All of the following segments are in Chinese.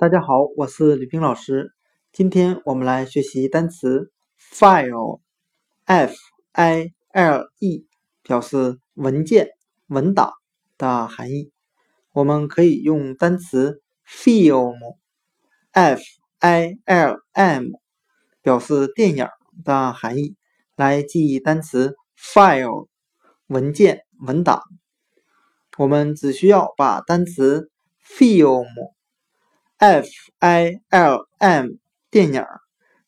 大家好，我是吕冰老师。今天我们来学习单词 file，f i l e，表示文件、文档的含义。我们可以用单词 film，f i l m，表示电影的含义来记忆单词 file，文件、文档。我们只需要把单词 film。F I L M 电影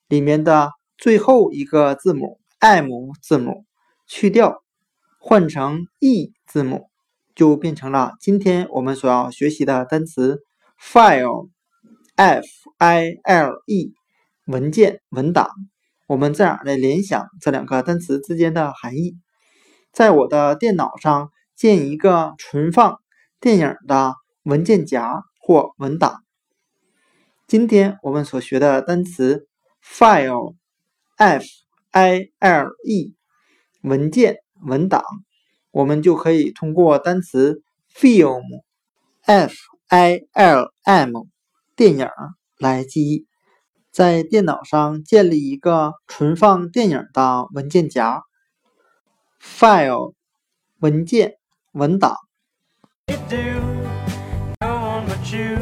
里面的最后一个字母 M 字母去掉，换成 E 字母，就变成了今天我们所要学习的单词 file F I L E 文件文档。我们这样来联想这两个单词之间的含义：在我的电脑上建一个存放电影的文件夹或文档。今天我们所学的单词 file，f i l e，文件文档，我们就可以通过单词 film，f i l m，电影来记忆。在电脑上建立一个存放电影的文件夹，file，文件文档。You